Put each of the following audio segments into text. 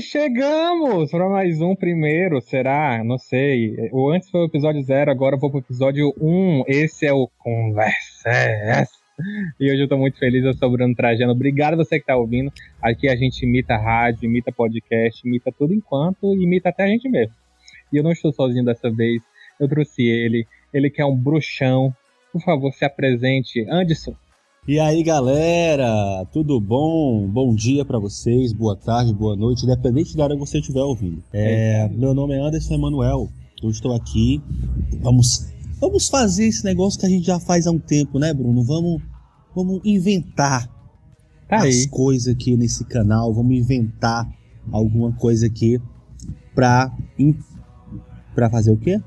Chegamos para mais um primeiro, será? Não sei. O antes foi o episódio zero, agora eu vou pro episódio 1. Um. Esse é o Conversa. E hoje eu tô muito feliz, eu sou o Bruno Trajano. Obrigado você que tá ouvindo. Aqui a gente imita rádio, imita podcast, imita tudo enquanto, imita até a gente mesmo. E eu não estou sozinho dessa vez. Eu trouxe ele, ele que é um bruxão. Por favor, se apresente. Anderson. E aí, galera, tudo bom? Bom dia para vocês, boa tarde, boa noite, independente da hora que você estiver ouvindo. É, meu nome é Anderson Emanuel, eu estou aqui. Vamos, vamos fazer esse negócio que a gente já faz há um tempo, né, Bruno? Vamos, vamos inventar tá as coisas aqui nesse canal, vamos inventar alguma coisa aqui pra, pra fazer o quê?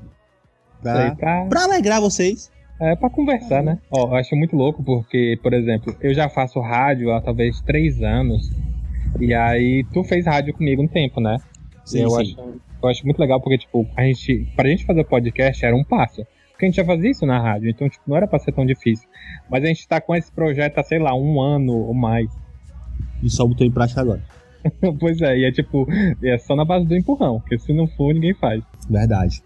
Pra, pra... pra alegrar vocês. É pra conversar, né? Ó, eu acho muito louco porque, por exemplo, eu já faço rádio há talvez três anos. E aí tu fez rádio comigo um tempo, né? Sim, eu, sim. Acho, eu acho muito legal porque, tipo, a gente. Pra gente fazer podcast era um passo. Porque a gente já fazia isso na rádio, então, tipo, não era pra ser tão difícil. Mas a gente tá com esse projeto há, sei lá, um ano ou mais. E só botou em prática agora. pois é, e é tipo, é só na base do empurrão, porque se não for, ninguém faz. Verdade.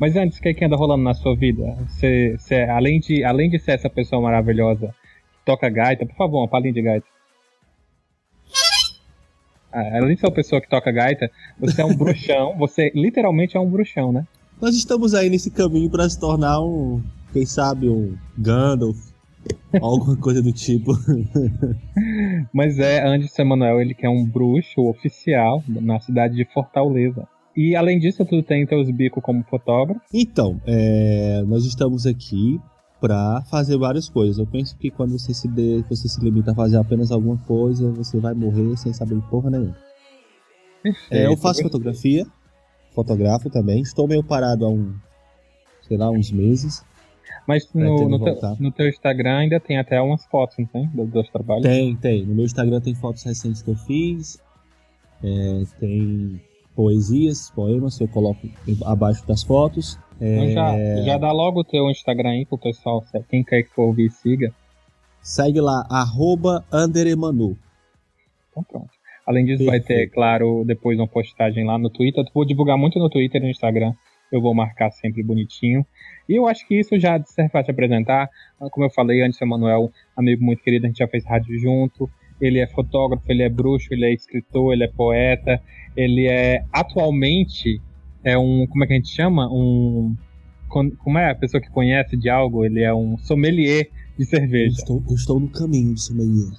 Mas antes, o que, é que anda rolando na sua vida? Você, você, além, de, além de ser essa pessoa maravilhosa que toca gaita, por favor, uma palhinha de gaita. Ah, além de ser uma pessoa que toca gaita, você é um bruxão, você literalmente é um bruxão, né? Nós estamos aí nesse caminho para se tornar um, quem sabe, um Gandalf, alguma coisa do tipo. Mas é Anderson Emanuel, ele que é um bruxo oficial na cidade de Fortaleza. E além disso, tu tem teus bicos como fotógrafo? Então, é, nós estamos aqui para fazer várias coisas. Eu penso que quando você se, de, você se limita a fazer apenas alguma coisa, você vai morrer sem saber porra nenhuma. É, eu faço fotografia, fotografo também. Estou meio parado há um, sei lá, uns meses. Mas no, no, teu, no, teu, Instagram ainda tem até umas fotos, não tem? Dos, dos trabalhos? Tem, tem. No meu Instagram tem fotos recentes que eu fiz. É, tem poesias, poemas, eu coloco abaixo das fotos. É... Já, já dá logo o teu Instagram aí pro pessoal, quem quer que for ouvir, siga. Segue lá, arroba Anderemanu. Então pronto. Além disso, Perfeito. vai ter, claro, depois uma postagem lá no Twitter. Eu vou divulgar muito no Twitter e no Instagram. Eu vou marcar sempre bonitinho. E eu acho que isso já serve para te apresentar. Como eu falei antes, o Emanuel, amigo muito querido, a gente já fez rádio junto. Ele é fotógrafo, ele é bruxo, ele é escritor, ele é poeta, ele é atualmente é um como é que a gente chama? Um como é? A pessoa que conhece de algo ele é um sommelier de cerveja. Eu estou, eu estou no caminho de sommelier.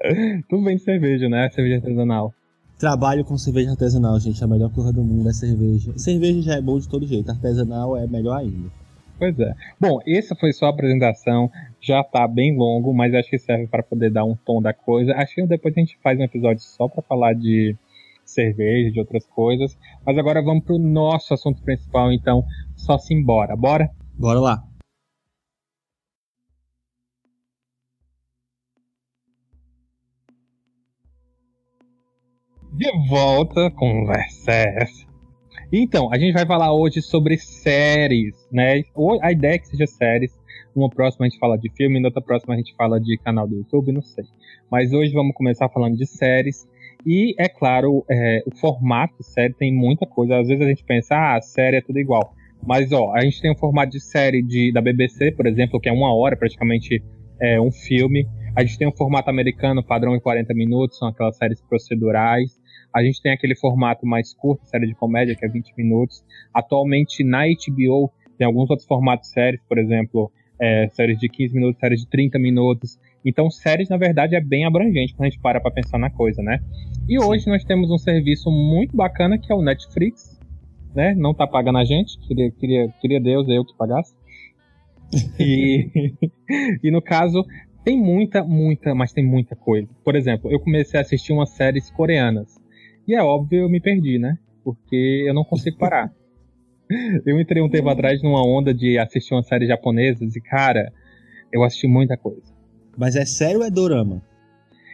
Tu vende cerveja né? Cerveja artesanal. Trabalho com cerveja artesanal gente. A melhor coisa do mundo é cerveja. Cerveja já é bom de todo jeito artesanal é melhor ainda Pois é. Bom, essa foi só a apresentação. Já tá bem longo, mas acho que serve para poder dar um tom da coisa. Acho que depois a gente faz um episódio só para falar de cerveja, de outras coisas. Mas agora vamos pro nosso assunto principal, então, só se embora. Bora? Bora lá. De volta, conversa essa. Então, a gente vai falar hoje sobre séries, né? A ideia é que seja séries. Uma próxima a gente fala de filme, na outra próxima a gente fala de canal do YouTube, não sei. Mas hoje vamos começar falando de séries. E, é claro, é, o formato série tem muita coisa. Às vezes a gente pensa, ah, a série é tudo igual. Mas, ó, a gente tem um formato de série de, da BBC, por exemplo, que é uma hora, praticamente é, um filme. A gente tem um formato americano, padrão em 40 minutos, são aquelas séries procedurais. A gente tem aquele formato mais curto, série de comédia, que é 20 minutos. Atualmente, na HBO, tem alguns outros formatos de séries, por exemplo, é, séries de 15 minutos, séries de 30 minutos. Então, séries, na verdade, é bem abrangente quando a gente para pra pensar na coisa, né? E hoje nós temos um serviço muito bacana que é o Netflix, né? Não tá pagando a gente, queria, queria, queria Deus eu que pagasse. E, e no caso, tem muita, muita, mas tem muita coisa. Por exemplo, eu comecei a assistir umas séries coreanas. E é óbvio, eu me perdi, né? Porque eu não consigo parar. eu entrei um tempo atrás numa onda de assistir uma série japonesa e, cara, eu assisti muita coisa. Mas é sério ou é dorama?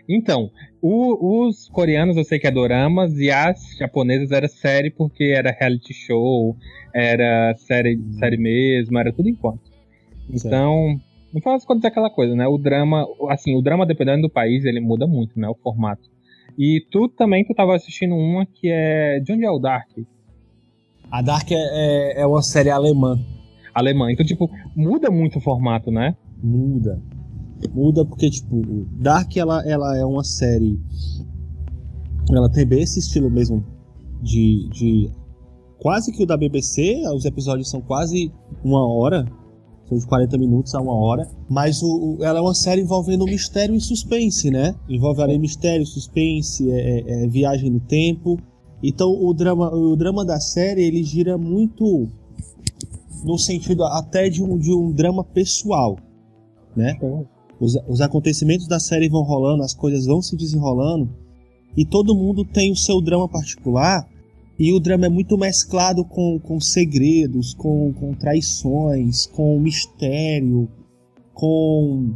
Então, o, os coreanos eu sei que é doramas e as japonesas era série porque era reality show, era série, série mesmo, era tudo enquanto. Então, não faz contas é aquela coisa, né? O drama, assim, o drama dependendo do país, ele muda muito, né? O formato. E tu também, tu tava assistindo uma que é. De onde é o Dark? A Dark é, é, é uma série alemã. Alemã. Então, tipo, muda muito o formato, né? Muda. Muda porque, tipo, Dark ela, ela é uma série. Ela tem bem esse estilo mesmo de, de. Quase que o da BBC, os episódios são quase uma hora. São de 40 minutos a uma hora. Mas o, o ela é uma série envolvendo mistério e suspense, né? Envolve ali mistério, suspense, é, é, é, viagem no tempo. Então o drama, o drama da série ele gira muito no sentido até de um, de um drama pessoal, né? Os, os acontecimentos da série vão rolando, as coisas vão se desenrolando e todo mundo tem o seu drama particular e o drama é muito mesclado com, com segredos, com, com traições, com mistério, com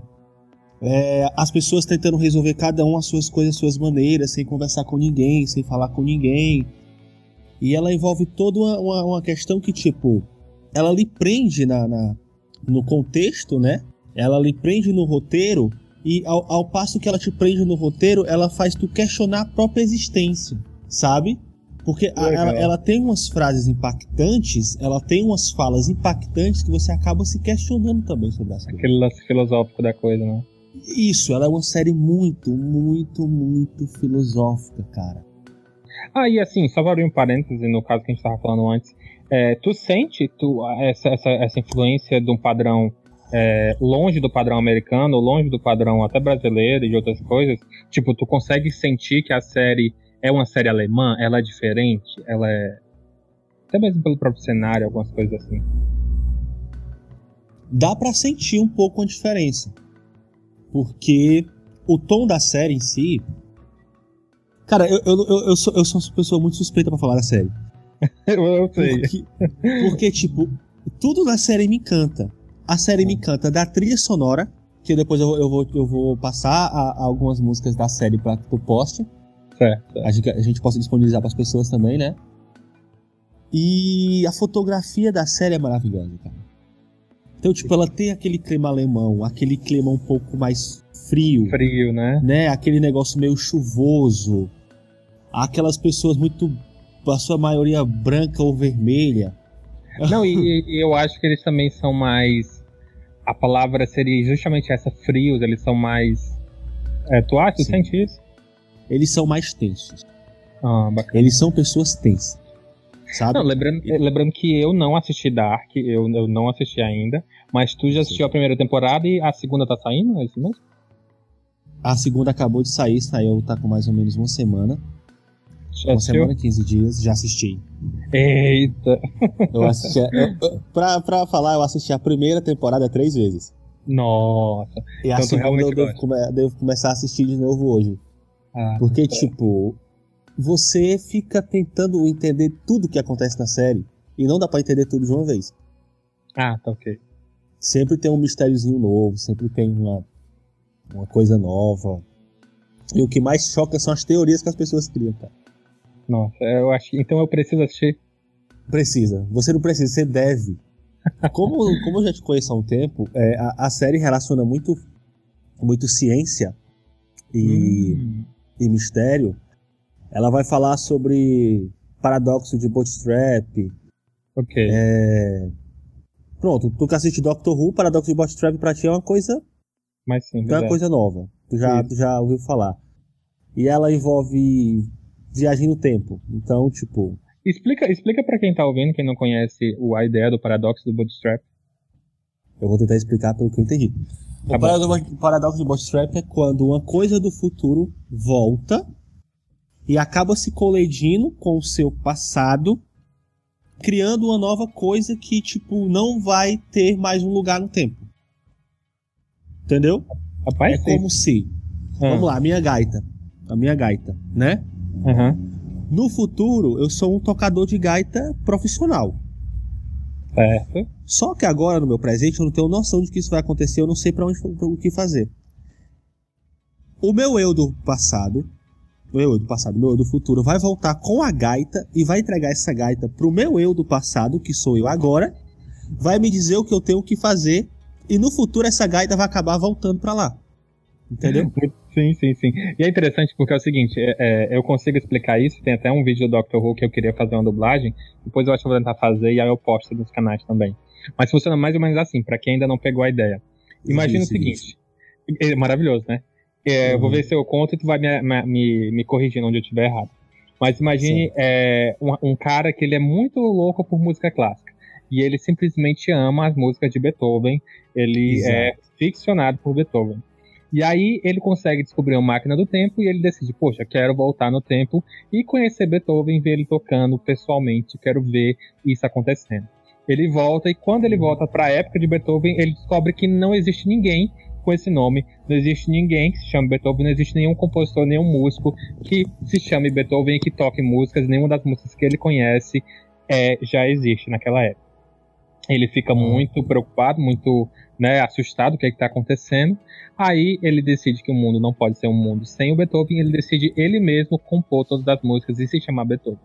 é, as pessoas tentando resolver cada um as suas coisas, as suas maneiras, sem conversar com ninguém, sem falar com ninguém. E ela envolve toda uma, uma, uma questão que, tipo, ela lhe prende na, na, no contexto, né? Ela lhe prende no roteiro e ao, ao passo que ela te prende no roteiro, ela faz tu questionar a própria existência, sabe? Porque a, ela, ela, tem umas frases impactantes, ela tem umas falas impactantes que você acaba se questionando também sobre as coisas. Aquele lance filosófico da coisa, né? Isso, ela é uma série muito, muito, muito filosófica, cara. Ah, e assim, só para abrir um parêntese no caso que a gente estava falando antes, é, tu sente tu, essa, essa, essa influência de um padrão é, longe do padrão americano, longe do padrão até brasileiro e de outras coisas? Tipo, tu consegue sentir que a série é uma série alemã? Ela é diferente? Ela é. Até mesmo pelo próprio cenário, algumas coisas assim. Dá para sentir um pouco a diferença. Porque o tom da série em si. Cara, eu, eu, eu, eu, sou, eu sou uma pessoa muito suspeita para falar da série. eu sei. Porque, porque, tipo, tudo na série me encanta. A série me encanta da trilha sonora, que depois eu, eu, vou, eu vou passar a, a algumas músicas da série pra tu poste. Certo. A gente, a gente possa disponibilizar para as pessoas também, né? E a fotografia da série é maravilhosa, cara. Então, tipo, ela tem aquele clima alemão, aquele clima um pouco mais frio. Frio, né? Né? Aquele negócio meio chuvoso. Aquelas pessoas muito a sua maioria branca ou vermelha. Não, e, e, eu acho que eles também são mais. A palavra seria justamente essa, frios, eles são mais. É, tu acha? Tu sente isso? Eles são mais tensos. Ah. Eles são pessoas tensas. Sabe? Não, lembrando, lembrando que eu não assisti Dark, eu, eu não assisti ainda, mas tu já assistiu Sim. a primeira temporada e a segunda tá saindo, é isso mesmo? A segunda acabou de sair, saiu tá com mais ou menos uma semana. Já uma semana, 15 dias, já assisti. Eita! Eu assisti. Eu, pra, pra falar, eu assisti a primeira temporada três vezes. Nossa! E a então segunda eu devo, come, devo, começar a assistir de novo hoje. Ah, Porque, é. tipo, você fica tentando entender tudo que acontece na série. E não dá para entender tudo de uma vez. Ah, tá ok. Sempre tem um mistériozinho novo, sempre tem uma, uma coisa nova. E o que mais choca são as teorias que as pessoas criam, cara. Nossa, eu acho. Então eu preciso assistir. Precisa. Você não precisa, você deve. Como, como eu já te conheço há um tempo, é, a, a, série relaciona muito, muito ciência e, hum. E mistério. Ela vai falar sobre paradoxo de Bootstrap. Ok. É... Pronto, tu que assiste Doctor Who, paradoxo de Bootstrap pra ti é uma coisa. Mas sim, é uma coisa nova. Tu já, tu já ouviu falar. E ela envolve viagem no tempo. Então, tipo. Explica, explica para quem tá ouvindo, quem não conhece a ideia do paradoxo do Bootstrap. Eu vou tentar explicar pelo que eu entendi. O paradoxo do Bootstrap é quando uma coisa do futuro volta e acaba se colidindo com o seu passado, criando uma nova coisa que, tipo, não vai ter mais um lugar no tempo. Entendeu? Rapaz, é como se. Ah. Vamos lá, a minha gaita. A minha gaita, né? Uhum. No futuro, eu sou um tocador de gaita profissional. Certo. Só que agora, no meu presente, eu não tenho noção de que isso vai acontecer, eu não sei para onde o que fazer. O meu eu do passado, o meu eu do passado, meu eu do futuro, vai voltar com a gaita e vai entregar essa gaita pro meu eu do passado, que sou eu agora, vai me dizer o que eu tenho que fazer, e no futuro essa gaita vai acabar voltando para lá. Entendeu? Sim, sim, sim. E é interessante porque é o seguinte, é, é, eu consigo explicar isso, tem até um vídeo do Doctor Who que eu queria fazer uma dublagem, depois eu acho que vou tentar fazer e aí eu posto nos canais também. Mas funciona mais ou menos assim, para quem ainda não pegou a ideia. Imagina isso, o seguinte, é maravilhoso, né? É, uhum. Eu vou ver se eu conto e tu vai me, me, me corrigindo onde eu estiver errado. Mas imagine é, um, um, cara que ele é muito louco por música clássica. E ele simplesmente ama as músicas de Beethoven. Ele Exato. é ficcionado por Beethoven. E aí ele consegue descobrir uma máquina do tempo e ele decide, poxa, quero voltar no tempo e conhecer Beethoven, ver ele tocando pessoalmente, quero ver isso acontecendo. Ele volta e quando ele volta para a época de Beethoven, ele descobre que não existe ninguém com esse nome, não existe ninguém que se chame Beethoven, não existe nenhum compositor, nenhum músico que se chame Beethoven e que toque músicas, nenhuma das músicas que ele conhece é, já existe naquela época. Ele fica uhum. muito preocupado, muito né, assustado com o que é está acontecendo. Aí ele decide que o mundo não pode ser um mundo sem o Beethoven, ele decide ele mesmo compor todas as músicas e se chamar Beethoven.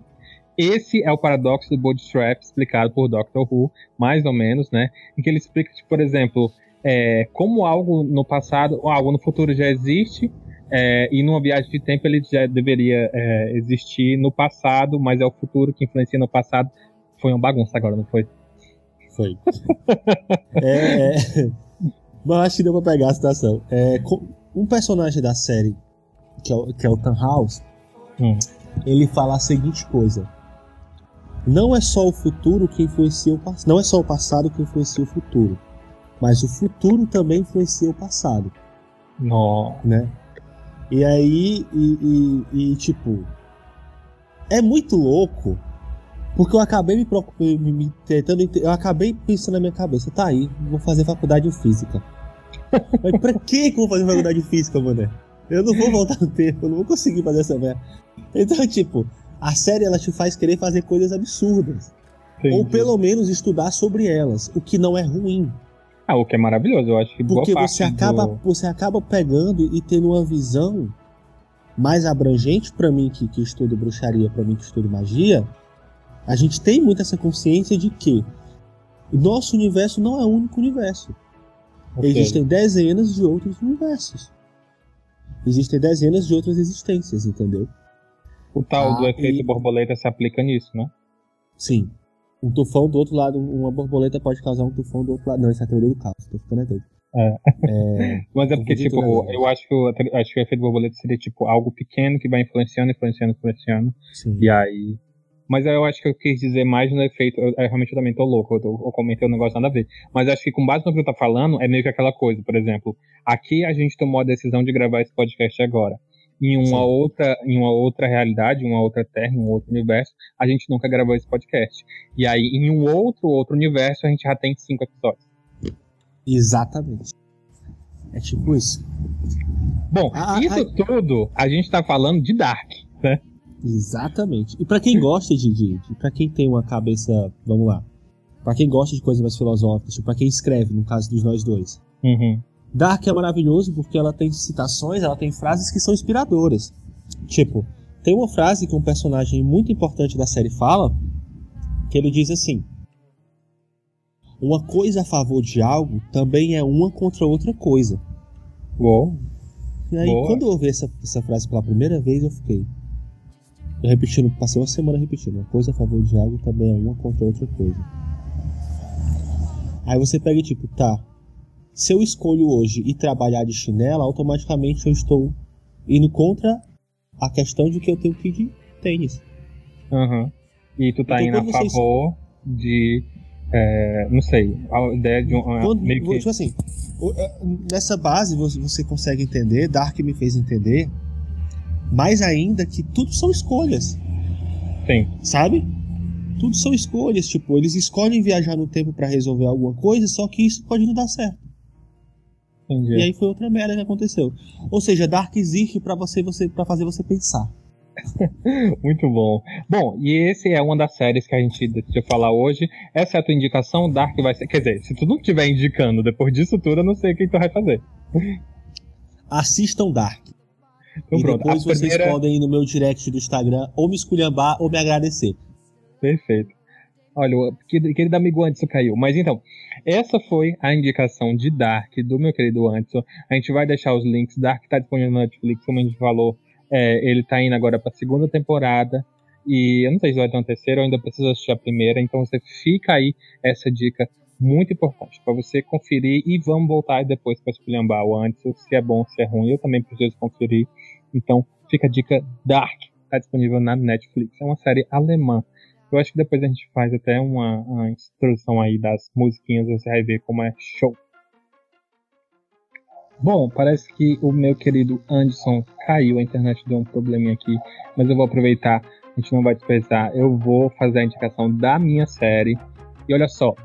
Esse é o paradoxo do Bootstrap explicado por Dr. Who, mais ou menos, né? Em que ele explica que, por exemplo, é, como algo no passado, ou algo no futuro já existe, é, e numa viagem de tempo ele já deveria é, existir no passado, mas é o futuro que influencia no passado. Foi uma bagunça agora, não foi? Foi. é, é... Mas acho que deu pra pegar a situação. É, um personagem da série, que é o, que é o House, hum. ele fala a seguinte coisa. Não é só o futuro que influencia o passado. Não é só o passado que influencia o futuro. Mas o futuro também influencia o passado. Não. Né? E aí, e, e, e tipo. É muito louco porque eu acabei me preocupando, me tentando, eu acabei pensando na minha cabeça, tá aí, vou fazer faculdade de física. Mas pra que eu vou fazer faculdade de física, mané? Eu não vou voltar no tempo, eu não vou conseguir fazer essa merda. Então, tipo, a série ela te faz querer fazer coisas absurdas. Entendi. Ou pelo menos estudar sobre elas, o que não é ruim. Ah, o que é maravilhoso, eu acho que Porque você acaba, do... você acaba pegando e tendo uma visão mais abrangente para mim que, que estudo bruxaria, para mim que estudo magia, a gente tem muito essa consciência de que o nosso universo não é o único universo. Okay. Existem dezenas de outros universos. Existem dezenas de outras existências, entendeu? O tal ah, do efeito e... borboleta se aplica nisso, né? Sim. Um tufão do outro lado, uma borboleta pode causar um tufão do outro lado. Não, isso é a teoria do caos, tô ficando é doido. É. é. Mas é porque, tipo, eu acho que, acho que o efeito borboleta seria, tipo, algo pequeno que vai influenciando, influenciando, influenciando. Sim. E aí mas eu acho que eu quis dizer mais no efeito. Eu, eu realmente eu também tô louco, eu, tô, eu comentei um negócio nada a ver. Mas acho que com base no que eu tá falando, é meio que aquela coisa. Por exemplo, aqui a gente tomou a decisão de gravar esse podcast agora. Em uma outra, em uma outra realidade, uma outra terra, um outro universo, a gente nunca gravou esse podcast. E aí, em um outro outro universo, a gente já tem cinco episódios. Exatamente. É tipo isso. Bom, ah, isso ah, tudo a gente tá falando de Dark, né? Exatamente. E para quem gosta de, de, de para quem tem uma cabeça, vamos lá, para quem gosta de coisas mais filosóficas, para quem escreve, no caso dos nós dois. Uhum. Dark é maravilhoso porque ela tem citações, ela tem frases que são inspiradoras. Tipo, tem uma frase que um personagem muito importante da série fala, que ele diz assim: Uma coisa a favor de algo também é uma contra outra coisa. Uou. E aí, Boa. quando eu ouvi essa, essa frase pela primeira vez, eu fiquei: eu repetindo, passei uma semana repetindo. Uma coisa a favor de algo também é uma contra outra coisa. Aí você pega e tipo, tá. Se eu escolho hoje ir trabalhar de chinela, automaticamente eu estou indo contra a questão de que eu tenho que ir de tênis. Uhum. E tu tá então, indo a favor vocês... de. É, não sei, a ideia de um. Quando, meio que... Tipo assim, é, nessa base você consegue entender, Dark me fez entender mais ainda que tudo são escolhas. Sim. Sabe? Tudo são escolhas, tipo, eles escolhem viajar no tempo para resolver alguma coisa, só que isso pode não dar certo. Entendi. E aí foi outra merda que aconteceu. Ou seja, Dark existe para você, você para fazer você pensar. Muito bom. Bom, e esse é uma das séries que a gente decidiu falar hoje. Essa é a tua indicação, Dark vai ser. Quer dizer, se tu não estiver indicando depois disso tudo, eu não sei o que tu vai fazer. Assistam Dark. Então, e pronto. depois a vocês primeira... podem ir no meu direct do Instagram ou me esculhambar ou me agradecer. Perfeito. Olha, querido amigo Anderson caiu. Mas então, essa foi a indicação de Dark do meu querido Anderson. A gente vai deixar os links. Dark está disponível na Netflix, como a gente falou. É, ele está indo agora para a segunda temporada. E eu não sei se vai ter uma terceira, eu ainda preciso assistir a primeira. Então você fica aí essa dica muito importante para você conferir e vamos voltar depois para esculhambar o antes, se é bom, se é ruim. Eu também preciso conferir. Então fica a dica Dark, está disponível na Netflix. É uma série alemã. Eu acho que depois a gente faz até uma, uma introdução aí das musiquinhas, você vai ver como é show. Bom, parece que o meu querido Anderson caiu, a internet deu um probleminha aqui, mas eu vou aproveitar, a gente não vai desperdiçar, eu vou fazer a indicação da minha série. E olha só,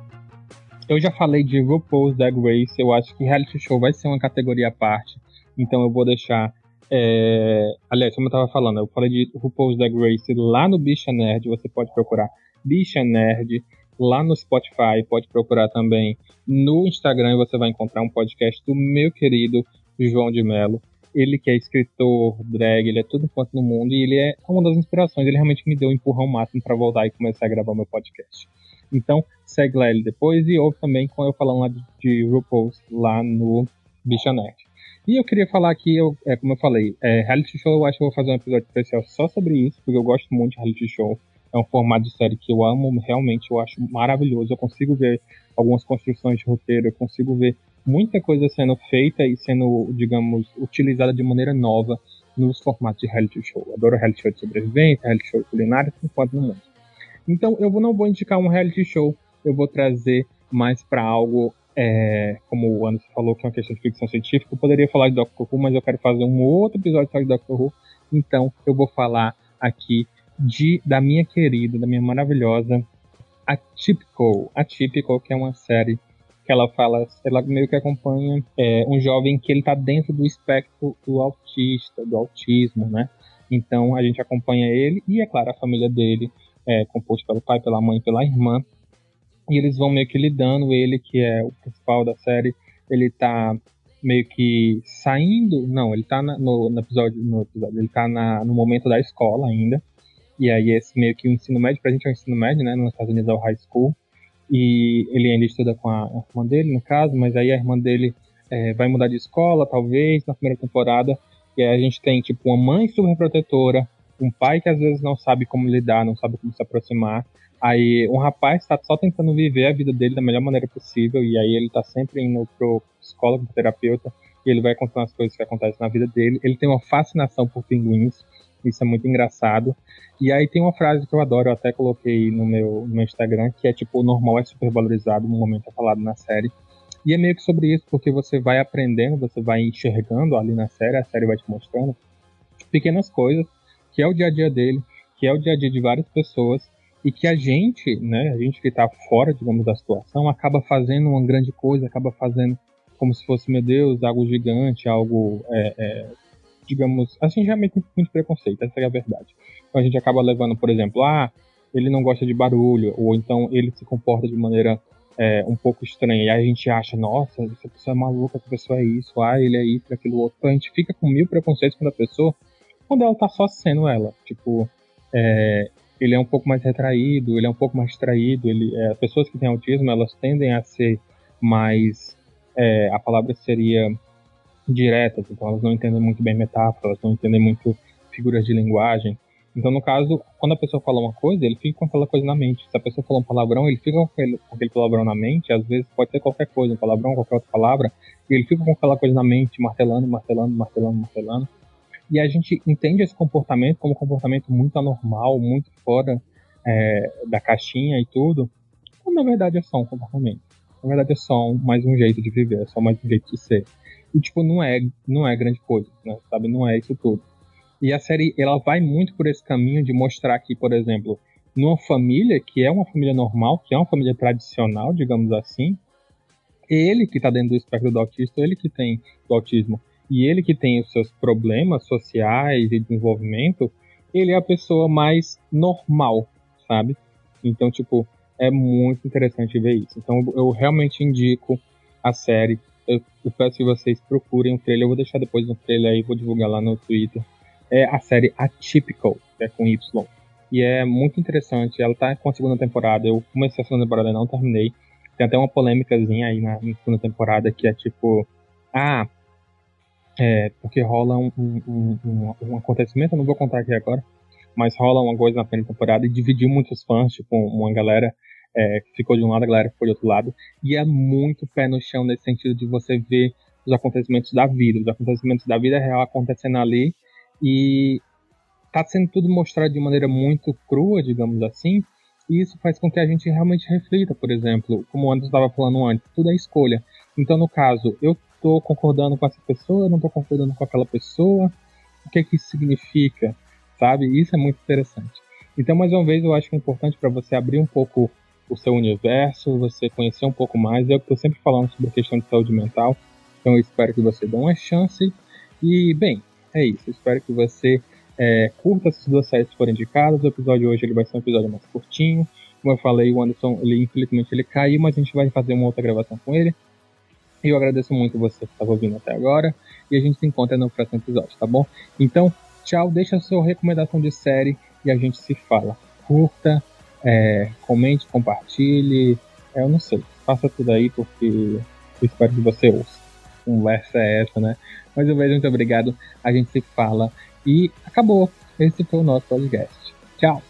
eu já falei de RuPaul's Drag Race, eu acho que reality show vai ser uma categoria à parte, então eu vou deixar. É... Aliás, como eu estava falando, eu falei de RuPaul's Drag Race lá no Bicha Nerd, você pode procurar Bicha Nerd. Lá no Spotify, pode procurar também. No Instagram você vai encontrar um podcast do meu querido João de Mello. Ele que é escritor, drag, ele é tudo quanto no mundo e ele é uma das inspirações. Ele realmente me deu um empurrão máximo para voltar e começar a gravar meu podcast. Então, segue lá ele depois e ouve também com eu falando lá de, de RuPaul's lá no Bicha Nerd. E eu queria falar aqui, eu, é, como eu falei, é, reality show eu acho que eu vou fazer um episódio especial só sobre isso, porque eu gosto muito de reality show. É um formato de série que eu amo, realmente eu acho maravilhoso. Eu consigo ver algumas construções de roteiro, eu consigo ver muita coisa sendo feita e sendo, digamos, utilizada de maneira nova nos formatos de reality show. Eu adoro reality show de sobrevivência, reality show culinário, enquanto no mundo. Então eu não vou indicar um reality show, eu vou trazer mais para algo, é, como o Anderson falou, que é uma questão de ficção científica. Eu poderia falar de Doctor Who, mas eu quero fazer um outro episódio só de Doctor Who. Então eu vou falar aqui de da minha querida, da minha maravilhosa Atypical. Atypical, que é uma série que ela fala, ela meio que acompanha é, um jovem que ele tá dentro do espectro do autista, do autismo, né? Então a gente acompanha ele e, é claro, a família dele é, composto pelo pai, pela mãe, pela irmã. E eles vão meio que lidando, ele que é o principal da série, ele tá meio que saindo, não, ele tá na, no, no, episódio, no episódio, ele tá na, no momento da escola ainda. E aí esse meio que o ensino médio, pra gente é o ensino médio, né, nos Estados Unidos é o high school. E ele ainda estuda com a, irmã dele, no caso, mas aí a irmã dele é, vai mudar de escola, talvez, na primeira temporada. E aí a gente tem, tipo, uma mãe super protetora, um pai que às vezes não sabe como lidar, não sabe como se aproximar. Aí um rapaz está só tentando viver a vida dele da melhor maneira possível e aí ele está sempre indo pro psicólogo, pro terapeuta e ele vai contando as coisas que acontecem na vida dele. Ele tem uma fascinação por pinguins, isso é muito engraçado. E aí tem uma frase que eu adoro, eu até coloquei no meu, no meu Instagram, que é tipo, o normal é super valorizado, no momento é falado na série. E é meio que sobre isso, porque você vai aprendendo, você vai enxergando ali na série, a série vai te mostrando pequenas coisas que é o dia a dia dele, que é o dia a dia de várias pessoas, e que a gente, né, a gente que está fora, digamos, da situação, acaba fazendo uma grande coisa, acaba fazendo como se fosse, meu Deus, algo gigante, algo, é, é, digamos, assim, já tem muito preconceito, essa é a verdade. Então a gente acaba levando, por exemplo, ah, ele não gosta de barulho, ou então ele se comporta de maneira é, um pouco estranha, e aí a gente acha, nossa, essa pessoa é maluca, essa pessoa é isso, ah, ele é isso, aquilo outro. Então a gente fica com mil preconceitos quando a pessoa quando ela tá só sendo ela. Tipo, é, ele é um pouco mais retraído, ele é um pouco mais distraído. Ele, é, pessoas que têm autismo, elas tendem a ser mais. É, a palavra seria diretas, então elas não entendem muito bem metáforas, elas não entendem muito figuras de linguagem. Então, no caso, quando a pessoa fala uma coisa, ele fica com aquela coisa na mente. Se a pessoa fala um palavrão, ele fica com aquele, com aquele palavrão na mente. Às vezes pode ser qualquer coisa, um palavrão, qualquer outra palavra, e ele fica com aquela coisa na mente, martelando, martelando, martelando, martelando. E a gente entende esse comportamento como um comportamento muito anormal, muito fora é, da caixinha e tudo, quando na verdade é só um comportamento. Na verdade é só mais um jeito de viver, é só mais um jeito de ser. E tipo, não é, não é grande coisa, né? Sabe? Não é isso tudo. E a série, ela vai muito por esse caminho de mostrar que, por exemplo, numa família que é uma família normal, que é uma família tradicional, digamos assim, ele que está dentro do espectro do autista, ele que tem do autismo, e ele que tem os seus problemas sociais e desenvolvimento, ele é a pessoa mais normal, sabe? Então, tipo, é muito interessante ver isso. Então, eu realmente indico a série. Eu, eu peço que vocês procurem o trailer. Eu vou deixar depois no trailer aí, vou divulgar lá no Twitter. É a série Atypical, é com Y. E é muito interessante. Ela tá com a segunda temporada. Eu comecei a segunda temporada e não terminei. Tem até uma polêmicazinha aí na, na segunda temporada que é tipo. Ah, é, porque rola um, um, um, um, acontecimento, eu não vou contar aqui agora, mas rola uma coisa na primeira temporada e dividiu muitos fãs, tipo, uma galera é, que ficou de um lado, a galera ficou de outro lado, e é muito pé no chão nesse sentido de você ver os acontecimentos da vida, os acontecimentos da vida real acontecendo ali, e tá sendo tudo mostrado de maneira muito crua, digamos assim, e isso faz com que a gente realmente reflita, por exemplo, como o Anderson estava falando antes, tudo é escolha. Então, no caso, eu estou concordando com essa pessoa, não estou concordando com aquela pessoa, o que é que isso significa, sabe? Isso é muito interessante. Então, mais uma vez, eu acho que é importante para você abrir um pouco o seu universo, você conhecer um pouco mais. Eu estou sempre falando sobre a questão de saúde mental, então eu espero que você dê uma chance. E, bem, é isso. Eu espero que você é, curta essas duas séries que foram indicadas. O episódio de hoje ele vai ser um episódio mais curtinho. Como eu falei, o Anderson, ele infelizmente ele caiu, mas a gente vai fazer uma outra gravação com ele. Eu agradeço muito você que estava ouvindo até agora. E a gente se encontra no próximo episódio, tá bom? Então, tchau, deixa a sua recomendação de série e a gente se fala. Curta, é, comente, compartilhe. É, eu não sei. Faça tudo aí porque eu espero que você ouça. Conversa é essa, né? Mais uma vez, muito obrigado. A gente se fala. E acabou. Esse foi o nosso podcast. Tchau.